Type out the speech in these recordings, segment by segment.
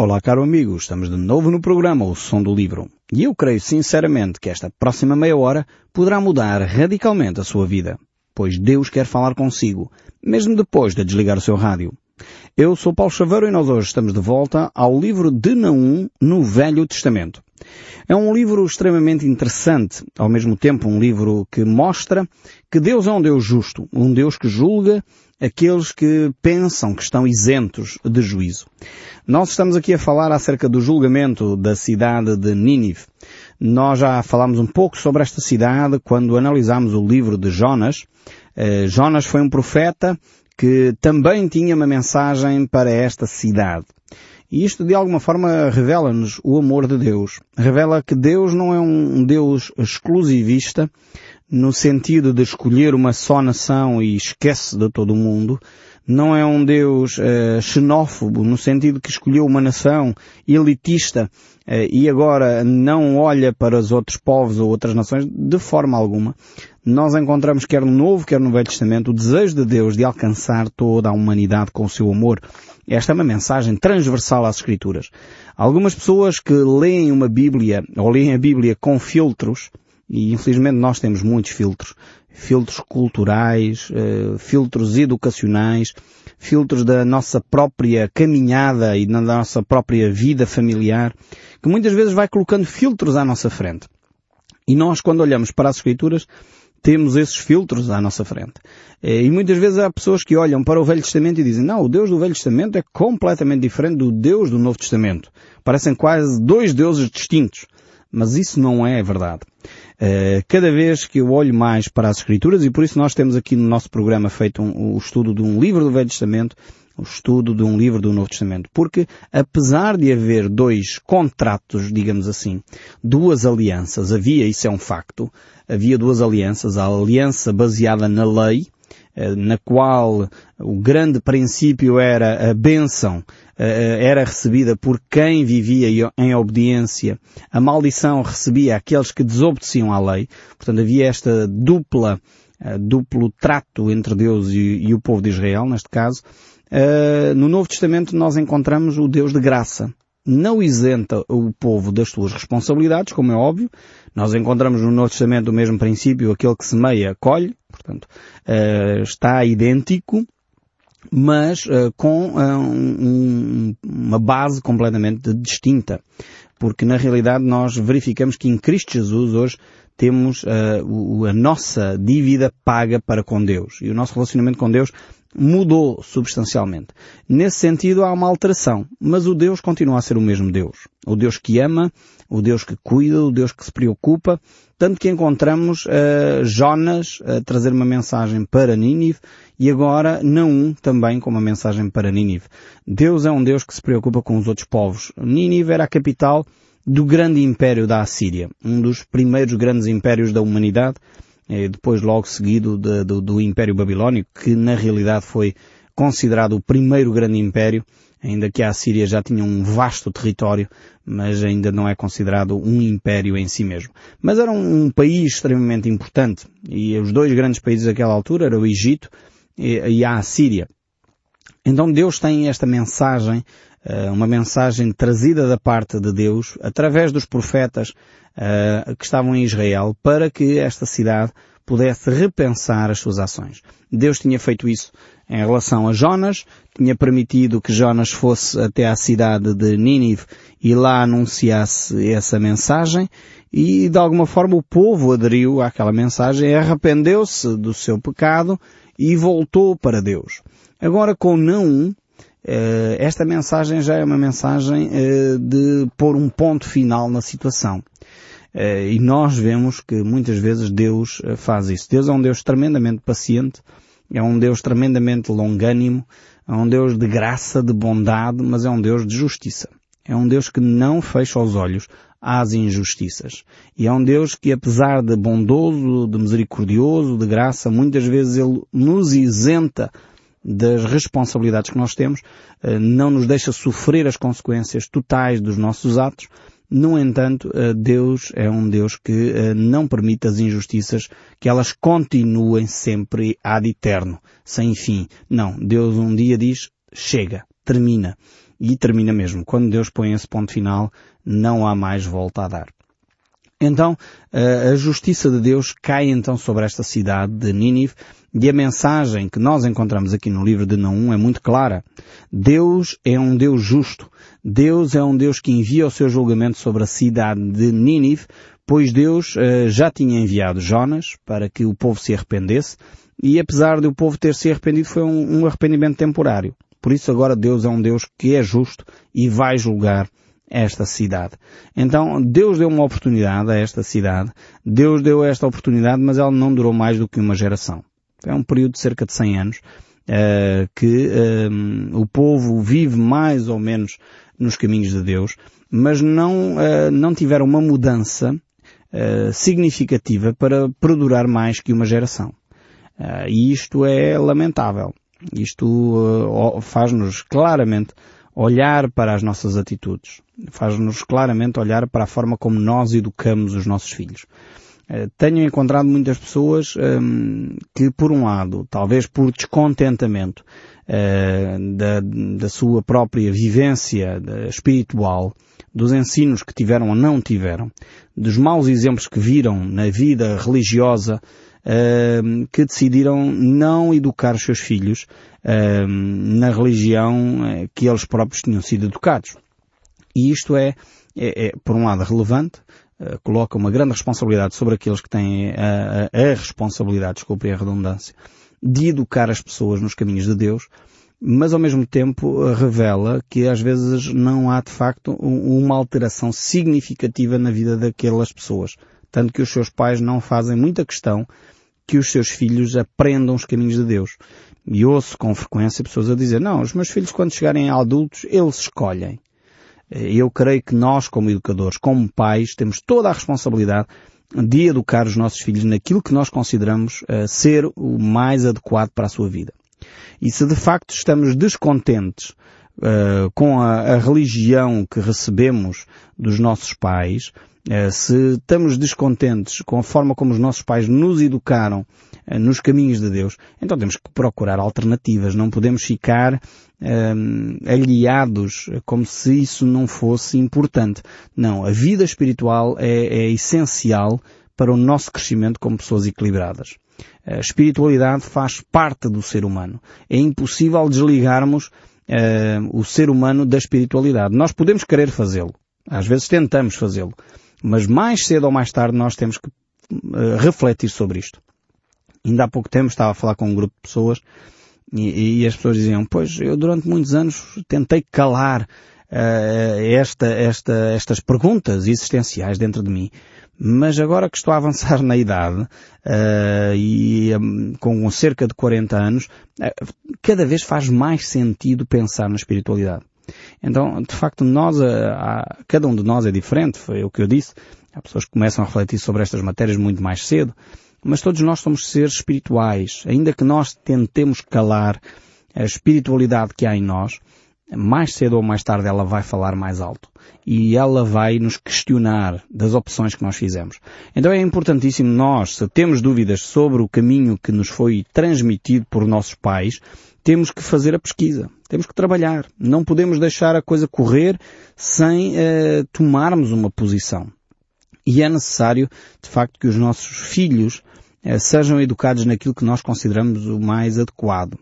Olá, caro amigo, estamos de novo no programa O Som do Livro. E eu creio sinceramente que esta próxima meia hora poderá mudar radicalmente a sua vida, pois Deus quer falar consigo, mesmo depois de desligar o seu rádio. Eu sou Paulo Chaveiro e nós hoje estamos de volta ao livro de Naum no Velho Testamento. É um livro extremamente interessante, ao mesmo tempo um livro que mostra que Deus é um Deus justo, um Deus que julga aqueles que pensam que estão isentos de juízo. Nós estamos aqui a falar acerca do julgamento da cidade de Nínive. Nós já falámos um pouco sobre esta cidade quando analisámos o livro de Jonas. Eh, Jonas foi um profeta que também tinha uma mensagem para esta cidade. E isto de alguma forma revela-nos o amor de Deus. Revela que Deus não é um Deus exclusivista no sentido de escolher uma só nação e esquece de todo o mundo. Não é um Deus uh, xenófobo no sentido que escolheu uma nação elitista uh, e agora não olha para os outros povos ou outras nações de forma alguma. Nós encontramos quer no Novo, quer no Velho Testamento o desejo de Deus de alcançar toda a humanidade com o seu amor. Esta é uma mensagem transversal às Escrituras. Algumas pessoas que leem uma Bíblia, ou leem a Bíblia com filtros, e infelizmente nós temos muitos filtros, filtros culturais, uh, filtros educacionais, filtros da nossa própria caminhada e da nossa própria vida familiar, que muitas vezes vai colocando filtros à nossa frente. E nós, quando olhamos para as Escrituras, temos esses filtros à nossa frente. Eh, e muitas vezes há pessoas que olham para o Velho Testamento e dizem, não, o Deus do Velho Testamento é completamente diferente do Deus do Novo Testamento. Parecem quase dois deuses distintos. Mas isso não é verdade. Eh, cada vez que eu olho mais para as Escrituras, e por isso nós temos aqui no nosso programa feito um, o estudo de um livro do Velho Testamento, o estudo de um livro do Novo Testamento. Porque, apesar de haver dois contratos, digamos assim, duas alianças, havia, isso é um facto, havia duas alianças, a aliança baseada na lei, eh, na qual o grande princípio era a bênção era recebida por quem vivia em obediência, a maldição recebia aqueles que desobedeciam à lei. Portanto, havia esta dupla, eh, duplo trato entre Deus e, e o povo de Israel, neste caso. No Novo Testamento nós encontramos o Deus de graça. Não isenta o povo das suas responsabilidades, como é óbvio, nós encontramos no Novo Testamento o mesmo princípio, aquele que semeia, colhe, portanto, está idêntico, mas uh, com uh, um, uma base completamente distinta. Porque na realidade nós verificamos que em Cristo Jesus hoje temos a nossa dívida paga para com Deus. E o nosso relacionamento com Deus mudou substancialmente. Nesse sentido há uma alteração, mas o Deus continua a ser o mesmo Deus. O Deus que ama, o Deus que cuida, o Deus que se preocupa, tanto que encontramos uh, Jonas a trazer uma mensagem para Nínive e agora Naum também com uma mensagem para Nínive. Deus é um Deus que se preocupa com os outros povos. Nínive era a capital do grande império da Assíria, um dos primeiros grandes impérios da humanidade, eh, depois logo seguido de, do, do Império Babilónico, que na realidade foi considerado o primeiro grande império ainda que a Síria já tinha um vasto território, mas ainda não é considerado um império em si mesmo. Mas era um, um país extremamente importante, e os dois grandes países daquela altura eram o Egito e, e a Assíria. Então Deus tem esta mensagem, eh, uma mensagem trazida da parte de Deus, através dos profetas eh, que estavam em Israel, para que esta cidade pudesse repensar as suas ações. Deus tinha feito isso em relação a Jonas, tinha permitido que Jonas fosse até à cidade de Nínive e lá anunciasse essa mensagem e de alguma forma o povo aderiu àquela mensagem, arrependeu-se do seu pecado e voltou para Deus. Agora com eh, esta mensagem já é uma mensagem eh, de pôr um ponto final na situação. Eh, e nós vemos que muitas vezes Deus faz isso. Deus é um Deus tremendamente paciente, é um Deus tremendamente longânimo, é um Deus de graça, de bondade, mas é um Deus de justiça. É um Deus que não fecha os olhos às injustiças. E é um Deus que, apesar de bondoso, de misericordioso, de graça, muitas vezes Ele nos isenta das responsabilidades que nós temos, eh, não nos deixa sofrer as consequências totais dos nossos atos, no entanto, eh, Deus é um Deus que eh, não permite as injustiças que elas continuem sempre ad eterno, sem fim. Não, Deus um dia diz, chega, termina. e termina mesmo. Quando Deus põe esse ponto final, não há mais volta a dar. Então, a justiça de Deus cai então sobre esta cidade de Nínive e a mensagem que nós encontramos aqui no livro de Naum é muito clara. Deus é um Deus justo. Deus é um Deus que envia o seu julgamento sobre a cidade de Nínive, pois Deus uh, já tinha enviado Jonas para que o povo se arrependesse e apesar de o povo ter se arrependido foi um arrependimento temporário. Por isso agora Deus é um Deus que é justo e vai julgar esta cidade. Então, Deus deu uma oportunidade a esta cidade. Deus deu esta oportunidade, mas ela não durou mais do que uma geração. É um período de cerca de 100 anos uh, que uh, o povo vive mais ou menos nos caminhos de Deus, mas não, uh, não tiveram uma mudança significativa para perdurar mais que uma geração. e isto é lamentável. Isto faz-nos claramente olhar para as nossas atitudes. Faz-nos claramente olhar para a forma como nós educamos os nossos filhos. Eh, tenho encontrado muitas pessoas um, que, por um lado, talvez por descontentamento uh, da, da, sua própria vivência espiritual, dos ensinos que tiveram ou não tiveram, dos maus exemplos que viram na vida religiosa, uh, que decidiram não educar os seus filhos uh, na religião eh, que eles próprios tinham sido educados. E isto é, é, é por um lado, relevante, uh, coloca uma grande responsabilidade sobre aqueles que têm a, a, a responsabilidade, desculpe a redundância, de educar as pessoas nos caminhos de Deus, mas ao mesmo tempo revela que às vezes não há de facto uma alteração significativa na vida daquelas pessoas. Tanto que os seus pais não fazem muita questão que os seus filhos aprendam os caminhos de Deus. E ouço com frequência pessoas a dizer, não, os meus filhos quando chegarem a adultos, eles escolhem. Eu creio que nós, como educadores, como pais, temos toda a responsabilidade de educar os nossos filhos naquilo que nós consideramos uh, ser o mais adequado para a sua vida. E se de facto estamos descontentes uh, com a, a, religião que recebemos dos nossos pais, eh, se estamos descontentes com a forma como os nossos pais nos educaram eh, nos caminhos de Deus, então temos que procurar alternativas. Não podemos ficar um, eh, aliados como se isso não fosse importante. Não, a vida espiritual é, é essencial para o nosso crescimento como pessoas equilibradas. A espiritualidade faz parte do ser humano. É impossível desligarmos uh, o ser humano da espiritualidade. Nós podemos querer fazê-lo. Às vezes tentamos fazê-lo. Mas mais cedo ou mais tarde nós temos que uh, refletir sobre isto. Ainda há pouco tempo estava a falar com um grupo de pessoas e, e as pessoas diziam, pois eu durante muitos anos tentei calar uh, esta, esta, estas perguntas existenciais dentro de mim. Mas agora que estou a avançar na idade, uh, e um, com cerca de 40 anos, uh, cada vez faz mais sentido pensar na espiritualidade. Então, de facto, nós, há, cada um de nós é diferente, foi o que eu disse. Há pessoas que começam a refletir sobre estas matérias muito mais cedo, mas todos nós somos seres espirituais. Ainda que nós tentemos calar a espiritualidade que há em nós, mais cedo ou mais tarde ela vai falar mais alto. E ela vai nos questionar das opções que nós fizemos. Então é importantíssimo nós, se temos dúvidas sobre o caminho que nos foi transmitido por nossos pais, temos que fazer a pesquisa, temos que trabalhar. Não podemos deixar a coisa correr sem uh, tomarmos uma posição. E é necessário, de facto, que os nossos filhos uh, sejam educados naquilo que nós consideramos o mais adequado.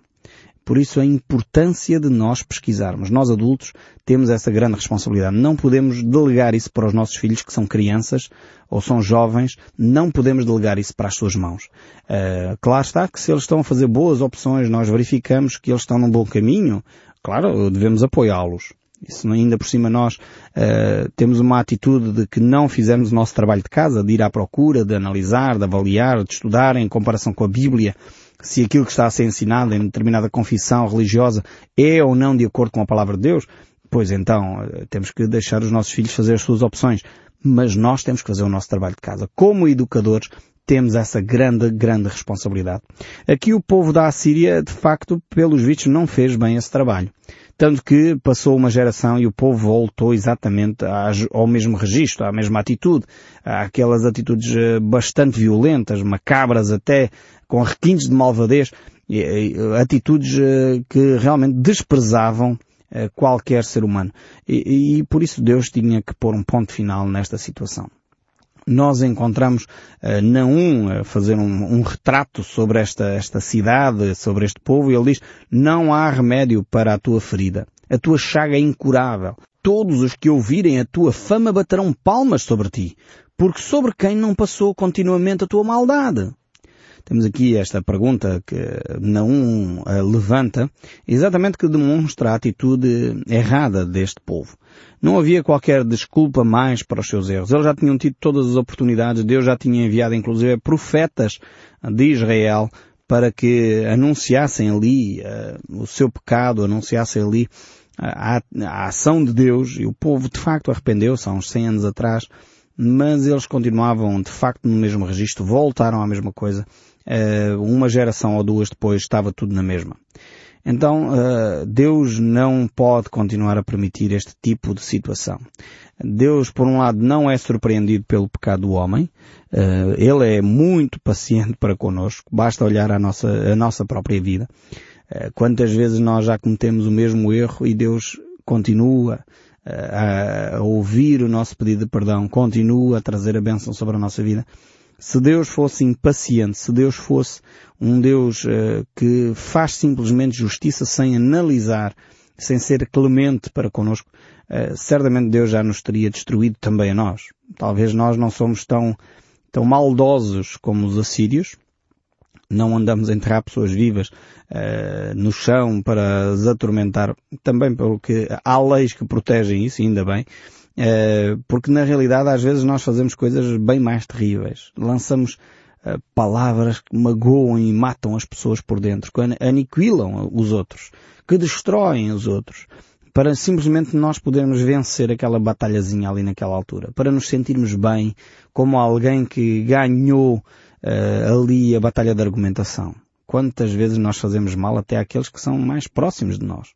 Por isso a importância de nós pesquisarmos. Nós adultos temos essa grande responsabilidade. Não podemos delegar isso para os nossos filhos que são crianças ou são jovens. Não podemos delegar isso para as suas mãos. Uh, claro está que se eles estão a fazer boas opções, nós verificamos que eles estão num bom caminho, claro, devemos apoiá-los. Isso ainda por cima nós uh, temos uma atitude de que não fizemos o nosso trabalho de casa, de ir à procura, de analisar, de avaliar, de estudar em comparação com a Bíblia se aquilo que está a ser ensinado em determinada confissão religiosa é ou não de acordo com a palavra de Deus, pois então eh, temos que deixar os nossos filhos fazer as suas opções. Mas nós temos que fazer o nosso trabalho de casa. Como educadores, temos essa grande, grande responsabilidade. Aqui o povo da Assíria, de facto, pelos vistos, não fez bem esse trabalho. Tanto que passou uma geração e o povo voltou exatamente ao mesmo registro, à mesma atitude, àquelas atitudes eh, bastante violentas, macabras até, com requintes de malvadez, atitudes eh, que realmente desprezavam qualquer ser humano. E, e por isso Deus tinha que pôr um ponto final nesta situação nós encontramos uh, Naum a fazer um, um, retrato sobre esta, esta cidade, sobre este povo, e ele diz, não há remédio para a tua ferida. A tua chaga é incurável. Todos os que ouvirem a tua fama baterão palmas sobre ti, porque sobre quem não passou continuamente a tua maldade? Temos aqui esta pergunta que Naum uh, levanta, exatamente que demonstra a atitude errada deste povo. Não havia qualquer desculpa mais para os seus erros. Eles já tinham tido todas as oportunidades. Deus já tinha enviado inclusive profetas de Israel para que anunciassem ali uh, o seu pecado, anunciassem ali a, a, ação de Deus e o povo de facto arrependeu-se há uns 100 anos atrás, mas eles continuavam de facto no mesmo registro, voltaram à mesma coisa uh, uma geração ou duas depois estava tudo na mesma. Então, uh, Deus não pode continuar a permitir este tipo de situação. Deus, por um lado, não é surpreendido pelo pecado do homem. Uh, ele é muito paciente para connosco. Basta olhar a nossa, a nossa própria vida. Quantas vezes nós já cometemos o mesmo erro e Deus continua a, ouvir o nosso pedido de perdão, continua a trazer a bênção sobre a nossa vida. Se Deus fosse impaciente, se Deus fosse um Deus uh, que faz simplesmente justiça sem analisar, sem ser clemente para connosco, uh, certamente Deus já nos teria destruído também a nós. Talvez nós não somos tão, tão maldosos como os assírios, não andamos a enterrar pessoas vivas uh, no chão para as atormentar, também porque há leis que protegem isso, ainda bem, eh, porque na realidade às vezes nós fazemos coisas bem mais terríveis. Lançamos eh, palavras que magoam e matam as pessoas por dentro, que aniquilam os outros, que destroem os outros, para simplesmente nós podermos vencer aquela batalhazinha ali naquela altura, para nos sentirmos bem como alguém que ganhou uh, ali a batalha da argumentação. Quantas vezes nós fazemos mal até àqueles que são mais próximos de nós,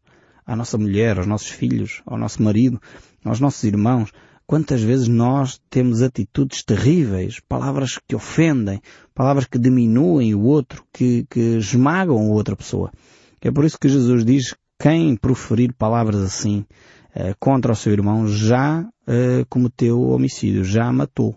à nossa mulher, aos nossos filhos, ao nosso marido, aos nossos irmãos, quantas vezes nós temos atitudes terríveis, palavras que ofendem, palavras que diminuem o outro, que, que esmagam a outra pessoa. É por isso que Jesus diz, quem proferir palavras assim eh, contra o seu irmão já eh, cometeu homicídio, já matou.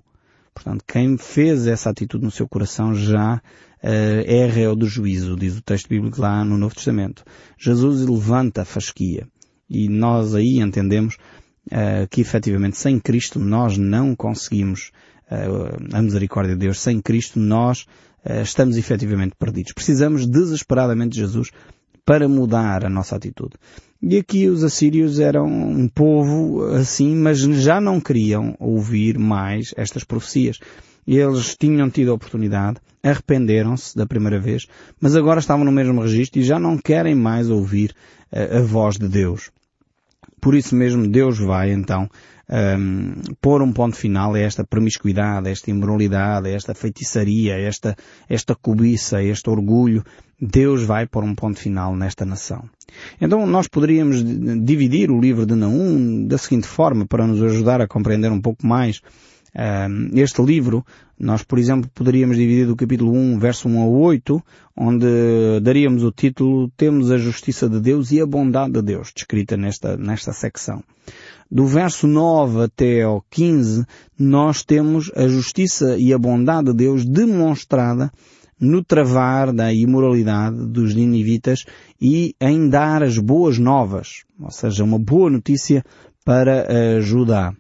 Portanto, quem fez essa atitude no seu coração já eh, é réu do juízo, diz o texto bíblico lá no Novo Testamento. Jesus levanta a fasquia. E nós aí entendemos uh, que efetivamente sem Cristo nós não conseguimos uh, a misericórdia de Deus. Sem Cristo nós uh, estamos efetivamente perdidos. Precisamos desesperadamente de Jesus para mudar a nossa atitude. E aqui os assírios eram um povo assim, mas já não queriam ouvir mais estas profecias. Eles tinham tido a oportunidade, arrependeram-se da primeira vez, mas agora estavam no mesmo registro e já não querem mais ouvir a, a voz de Deus. Por isso mesmo Deus vai então um, pôr um ponto final a esta promiscuidade, a esta imoralidade, a esta feitiçaria, a esta, esta cobiça, a este orgulho. Deus vai pôr um ponto final nesta nação. Então nós poderíamos dividir o livro de Naum da seguinte forma para nos ajudar a compreender um pouco mais este livro, nós, por exemplo, poderíamos dividir do capítulo 1, verso 1 a 8, onde daríamos o título Temos a Justiça de Deus e a Bondade de Deus, descrita nesta, nesta secção. Do verso 9 até ao 15, nós temos a justiça e a bondade de Deus demonstrada no travar da imoralidade dos ninivitas e em dar as boas novas, ou seja, uma boa notícia para Judá.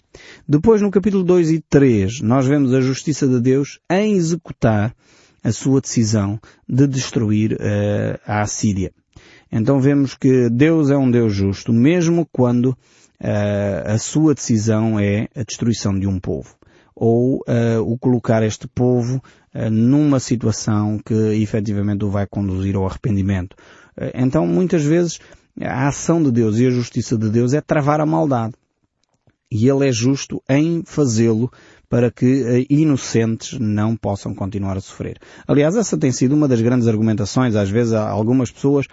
Depois, no capítulo 2 e 3, nós vemos a justiça de Deus em executar a sua decisão de destruir uh, a Assíria. Então vemos que Deus é um Deus justo, mesmo quando uh, a sua decisão é a destruição de um povo. Ou uh, o colocar este povo numa situação que efetivamente o vai conduzir ao arrependimento. então muitas vezes a ação de Deus e a justiça de Deus é travar a maldade e Ele é justo em fazê-lo para que inocentes não possam continuar a sofrer. Aliás, essa tem sido uma das grandes argumentações. Às vezes algumas pessoas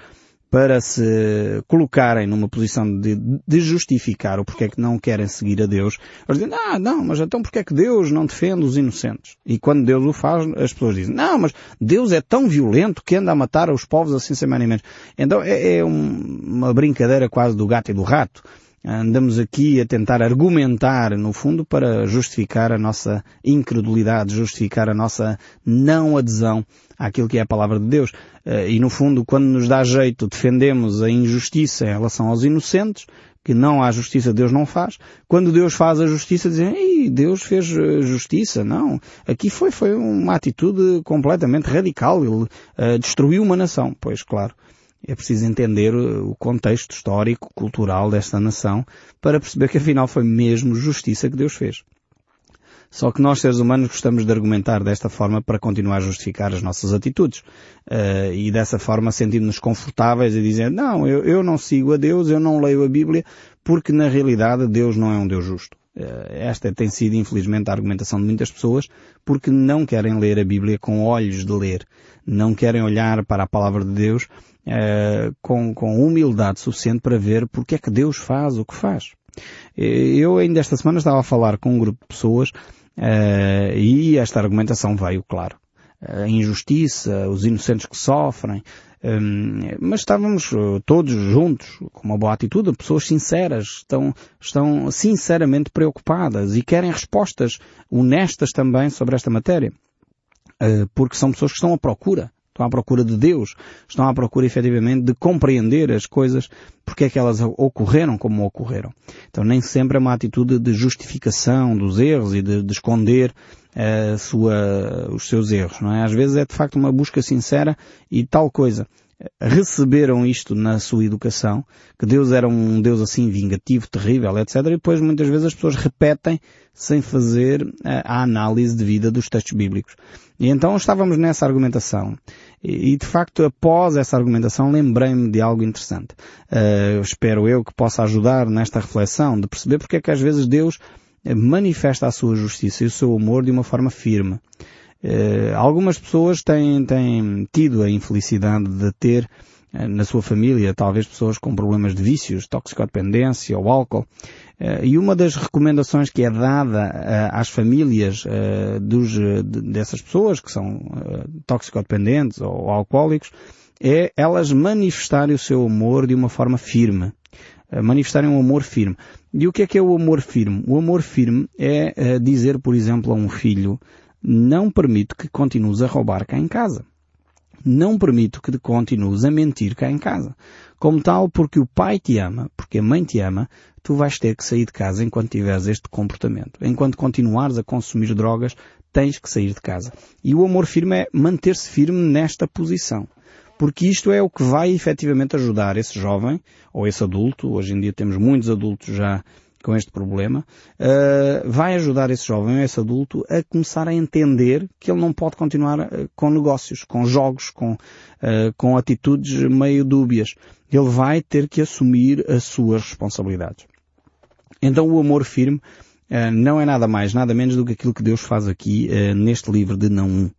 para se colocarem numa posição de, de justificar o porquê é que não querem seguir a Deus, eles dizem, ah, não, mas então porquê é que Deus não defende os inocentes? E quando Deus o faz, as pessoas dizem, não, mas Deus é tão violento que anda a matar os povos assim sem mais nem menos. Então é, é um, uma brincadeira quase do gato e do rato. Andamos aqui a tentar argumentar, no fundo, para justificar a nossa incredulidade, justificar a nossa não adesão àquilo que é a palavra de Deus. Eh, e, no fundo, quando nos dá jeito, defendemos a injustiça em relação aos inocentes, que não há justiça, Deus não faz. Quando Deus faz a justiça, dizem, Ei, Deus fez eh, justiça. Não. Aqui foi, foi uma atitude completamente radical. Ele uh, destruiu uma nação. Pois, claro é preciso entender o contexto histórico, cultural desta nação para perceber que afinal foi mesmo justiça que Deus fez. Só que nós, seres humanos, gostamos de argumentar desta forma para continuar a justificar as nossas atitudes. Uh, e dessa forma sentimos-nos confortáveis e dizer, não, eu, eu não sigo a Deus, eu não leio a Bíblia, porque na realidade Deus não é um Deus justo. Uh, esta tem sido, infelizmente, a argumentação de muitas pessoas, porque não querem ler a Bíblia com olhos de ler. Não querem olhar para a palavra de Deus uh, com, com humildade suficiente para ver porque é que Deus faz o que faz. Eu ainda esta semana estava a falar com um grupo de pessoas uh, e esta argumentação veio, claro. A injustiça, os inocentes que sofrem, um, mas estávamos todos juntos, com uma boa atitude, pessoas sinceras, estão, estão sinceramente preocupadas e querem respostas honestas também sobre esta matéria. Uh, porque são pessoas que estão à procura estão à procura de Deus, estão à procura efetivamente de compreender as coisas, porque é que elas ocorreram como ocorreram. Então nem sempre é uma atitude de justificação dos erros e de, de esconder a sua, os seus erros, não é? Às vezes é de facto uma busca sincera e tal coisa receberam isto na sua educação, que Deus era um Deus assim vingativo, terrível, etc. E depois muitas vezes as pessoas repetem sem fazer a análise devida dos textos bíblicos. E então estávamos nessa argumentação. E, de facto, após essa argumentação, lembrei-me de algo interessante. Uh, espero eu que possa ajudar nesta reflexão de perceber porque é que às vezes Deus manifesta a sua justiça e o seu amor de uma forma firme. Uh, algumas pessoas têm, têm tido a infelicidade de ter uh, na sua família, talvez pessoas com problemas de vícios, toxicodependência ou álcool. Uh, e uma das recomendações que é dada às famílias dos, de, dessas pessoas que são toxicodependentes ou alcoólicos é elas manifestarem o seu amor de uma forma firme. manifestarem um amor firme. E o que é que é o amor firme? O amor firme é dizer, por exemplo, a um filho não permito que continues a roubar cá em casa. Não permito que continues a mentir cá em casa. Como tal, porque o pai te ama, porque a mãe te ama, tu vais ter que sair de casa enquanto tiveres este comportamento. Enquanto continuares a consumir drogas, tens que sair de casa. E o amor firme é manter-se firme nesta posição. Porque isto é o que vai efetivamente ajudar esse jovem, ou esse adulto, hoje em dia temos muitos adultos já com este problema, uh, vai ajudar esse jovem, esse adulto, a começar a entender que ele não pode continuar uh, com negócios, com jogos, com, uh, com atitudes meio dúbias. Ele vai ter que assumir as suas responsabilidades. Então o amor firme não é nada mais, nada menos do que aquilo que Deus faz aqui neste livro de Não.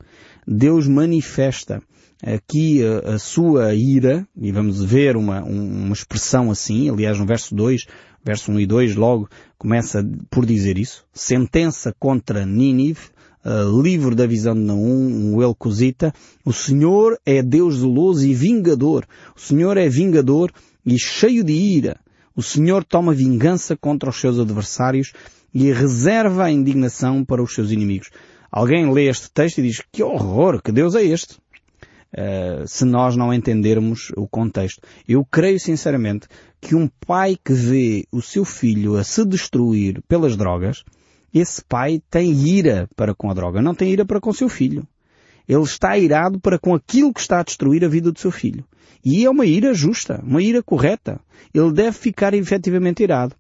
Deus manifesta aqui a, a, sua ira, e vamos ver uma, uma expressão assim, aliás no verso 2, verso 1 e 2 logo começa por dizer isso. Sentença contra Nínive, uh, livro da visão de Naum, um Elcosita. O Senhor é Deus zeloso e vingador. O Senhor é vingador e cheio de ira. O Senhor toma vingança contra os seus adversários e reserva a indignação para os seus inimigos. Alguém lê este texto e diz, que horror, que Deus é este? Uh, se nós não entendermos o contexto. Eu creio sinceramente que um pai que vê o seu filho a se destruir pelas drogas, esse pai tem ira para com a droga, não tem ira para com o seu filho. Ele está irado para com aquilo que está a destruir a vida do seu filho. E é uma ira justa, uma ira correta. Ele deve ficar efetivamente irado.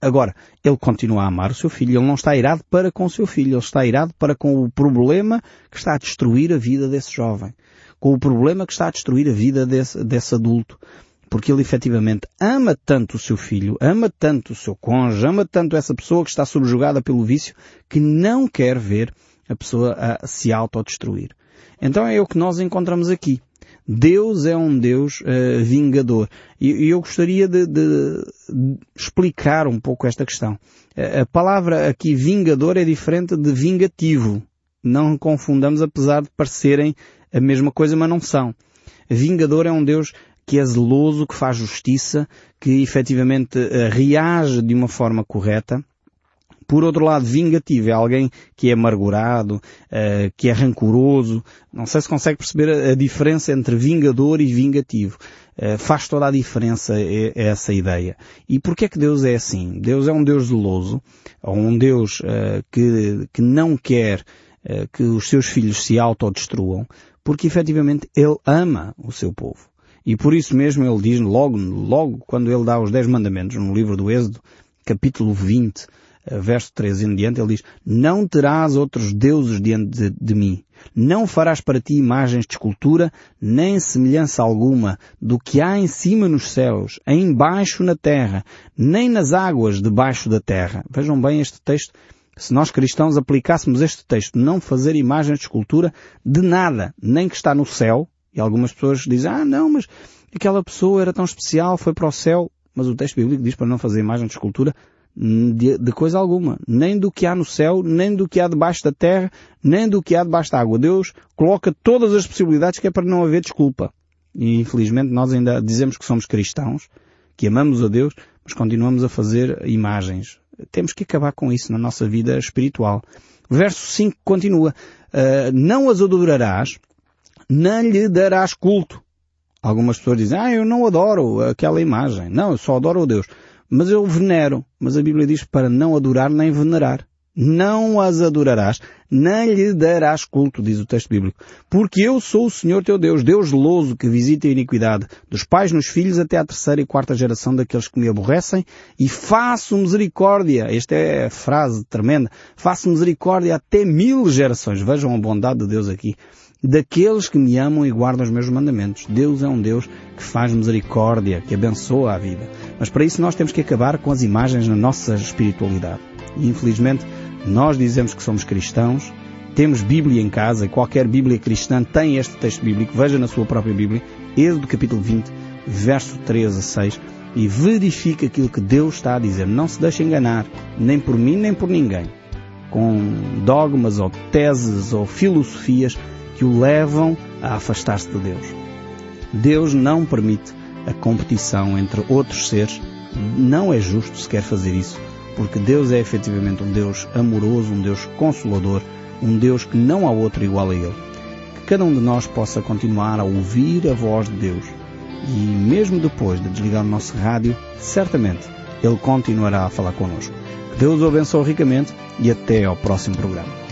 Agora, ele continua a amar o seu filho, ele não está irado para com o seu filho, ele está irado para com o problema que está a destruir a vida desse jovem, com o problema que está a destruir a vida desse, desse adulto porque ele efetivamente ama tanto o seu filho, ama tanto o seu cônjuge, ama tanto essa pessoa que está subjugada pelo vício, que não quer ver a pessoa a se autodestruir. Então é o que nós encontramos aqui. Deus é um Deus uh, vingador. E, e, eu gostaria de, de, explicar um pouco esta questão. A palavra aqui vingador é diferente de vingativo. Não confundamos apesar de parecerem a mesma coisa, mas não são. Vingador é um Deus que é zeloso, que faz justiça, que efetivamente uh, reage de uma forma correta por outro lado, vingativo é alguém que é amargurado, uh, que é rancoroso. Não sei se consegue perceber a, diferença entre vingador e vingativo. Uh, faz toda a diferença essa ideia. E porquê é que Deus é assim? Deus é um Deus zeloso, ou um Deus uh, que, que não quer que os seus filhos se autodestruam, porque efetivamente Ele ama o seu povo. E por isso mesmo Ele diz logo, logo quando Ele dá os Dez Mandamentos no livro do Êxodo, capítulo 20, eh, verso 13 em diante, ele diz, não terás outros deuses diante de, de, mim. Não farás para ti imagens de escultura, nem semelhança alguma do que há em cima nos céus, embaixo na terra, nem nas águas debaixo da terra. Vejam bem este texto. Se nós cristãos aplicássemos este texto, não fazer imagens de escultura de nada, nem que está no céu, e algumas pessoas dizem, ah não, mas aquela pessoa era tão especial, foi para o céu, mas o texto bíblico diz para não fazer imagens de escultura de, de, coisa alguma. Nem do que há no céu, nem do que há debaixo da terra, nem do que há debaixo da água. Deus coloca todas as possibilidades que é para não haver desculpa. E infelizmente nós ainda dizemos que somos cristãos, que amamos a Deus, mas continuamos a fazer imagens. Temos que acabar com isso na nossa vida espiritual. Verso 5 continua. Uh, não as adorarás, nem lhe darás culto. Algumas pessoas dizem, ah, eu não adoro aquela imagem. Não, eu só adoro o Deus. Mas eu venero. Mas a Bíblia diz para não adorar nem venerar. Não as adorarás, nem lhe darás culto, diz o texto bíblico. Porque eu sou o Senhor teu Deus, Deus zeloso que visita a iniquidade dos pais nos filhos até à terceira e quarta geração daqueles que me aborrecem e faço misericórdia. Esta é a frase tremenda. Faço misericórdia até mil gerações. Vejam a bondade de Deus aqui daqueles que me amam e guardam os meus mandamentos. Deus é um Deus que faz misericórdia, que abençoa a vida. Mas para isso nós temos que acabar com as imagens na nossa espiritualidade. E infelizmente nós dizemos que somos cristãos, temos Bíblia em casa e qualquer Bíblia cristã tem este texto bíblico, veja na sua própria Bíblia, Êxodo capítulo 20, verso 3 a 6, e verifique aquilo que Deus está a dizer. Não se deixe enganar, nem por mim, nem por ninguém, com dogmas ou teses ou filosofias que o levam a afastar-se de Deus. Deus não permite a competição entre outros seres. Não é justo sequer fazer isso, porque Deus é efetivamente um Deus amoroso, um Deus consolador, um Deus que não há outro igual a Ele. Que cada um de nós possa continuar a ouvir a voz de Deus e mesmo depois de desligar o nosso rádio, certamente Ele continuará a falar connosco. Deus o abençoe ricamente e até ao próximo programa.